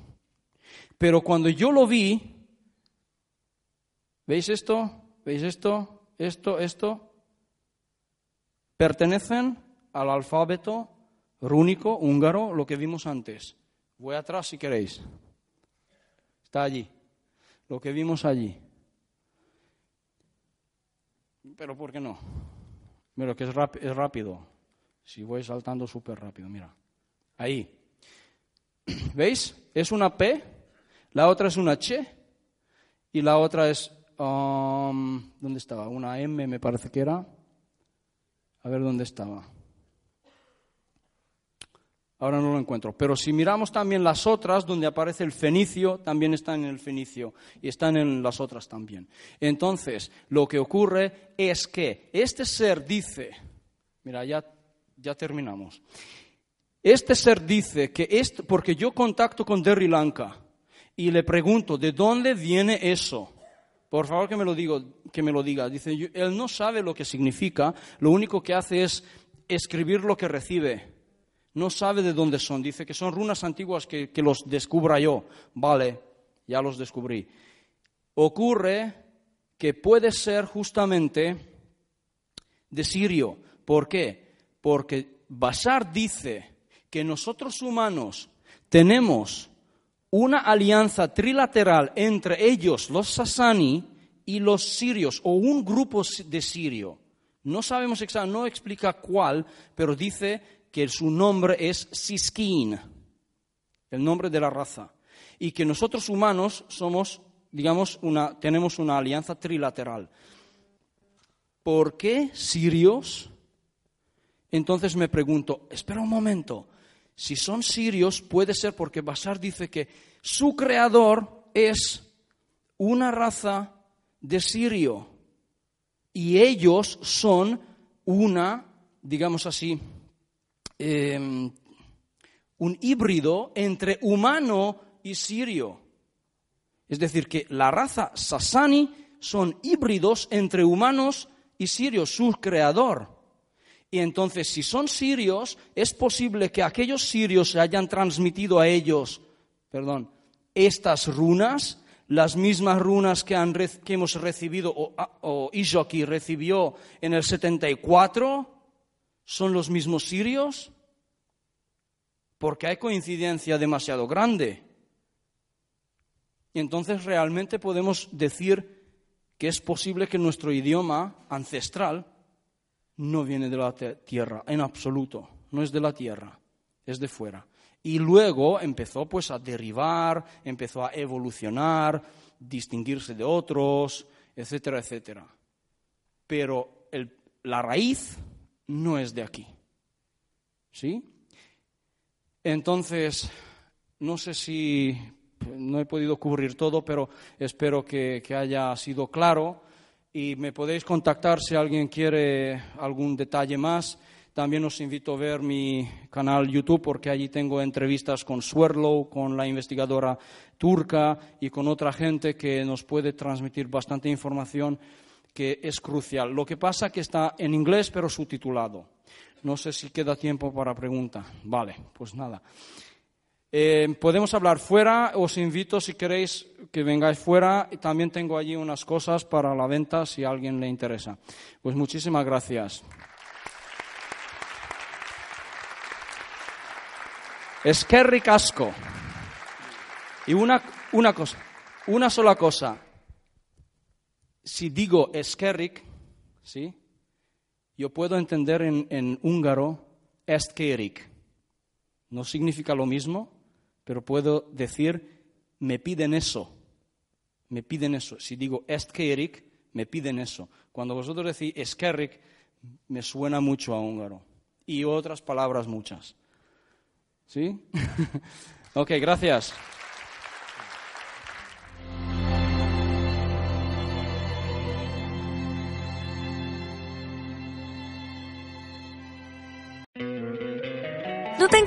Pero cuando yo lo vi, ¿veis esto? ¿Veis esto? Esto, esto. Pertenecen al alfabeto rúnico húngaro, lo que vimos antes. Voy atrás si queréis. Está allí. Lo que vimos allí. Pero ¿por qué no? Pero que es, es rápido. Si voy saltando súper rápido, mira. Ahí. ¿Veis? Es una P, la otra es una H y la otra es Um, ¿Dónde estaba? Una M me parece que era. A ver dónde estaba. Ahora no lo encuentro. Pero si miramos también las otras, donde aparece el fenicio, también están en el fenicio y están en las otras también. Entonces, lo que ocurre es que este ser dice, mira, ya, ya terminamos. Este ser dice que esto, porque yo contacto con Derry Lanka y le pregunto, ¿de dónde viene eso? Por favor que me lo, digo, que me lo diga. Dice, él no sabe lo que significa, lo único que hace es escribir lo que recibe. No sabe de dónde son. Dice que son runas antiguas que, que los descubra yo. Vale, ya los descubrí. Ocurre que puede ser justamente de Sirio. ¿Por qué? Porque Bashar dice que nosotros humanos tenemos una alianza trilateral entre ellos, los Sasani, y los sirios, o un grupo de sirio. No sabemos exactamente, no explica cuál, pero dice que su nombre es Siskin, el nombre de la raza. Y que nosotros humanos somos, digamos, una, tenemos una alianza trilateral. ¿Por qué sirios? Entonces me pregunto, espera un momento, si son sirios, puede ser porque Basar dice que su creador es una raza de sirio y ellos son una, digamos así, em, un híbrido entre humano y sirio. Es decir, que la raza Sasani son híbridos entre humanos y sirios, su creador. Y entonces, si son sirios, es posible que aquellos sirios se hayan transmitido a ellos, perdón, estas runas, las mismas runas que, hemos recibido, o, o Ishoki recibió en el 74, son los mismos sirios, porque hay coincidencia demasiado grande. Y entonces realmente podemos decir que es posible que nuestro idioma ancestral no viene de la tierra, en absoluto, no es de la tierra, es de fuera. Y luego empezó pues a derivar, empezó a evolucionar, distinguirse de otros, etcétera, etcétera. Pero la raíz no es de aquí. ¿Sí? Entonces, no sé si no he podido cubrir todo, pero espero que haya sido claro y me podéis contactar si alguien quiere algún detalle más. También os invito a ver mi canal YouTube porque allí tengo entrevistas con Swerlow, con la investigadora turca y con otra gente que nos puede transmitir bastante información que es crucial. Lo que pasa que está en inglés pero subtitulado. No sé si queda tiempo para pregunta. Vale, pues nada. Eh, podemos hablar fuera, os invito si queréis que vengáis fuera. También tengo allí unas cosas para la venta si a alguien le interesa. Pues muchísimas gracias. Eskerri casco. Y una, una cosa, una sola cosa. Si digo eskerrik, ¿sí? Yo puedo entender en, en húngaro estkerik. No significa lo mismo, pero puedo decir, me piden eso, me piden eso. Si digo est me piden eso. Cuando vosotros decís eskerrik, me suena mucho a húngaro. Y otras palabras muchas. ¿Sí? ok, gracias.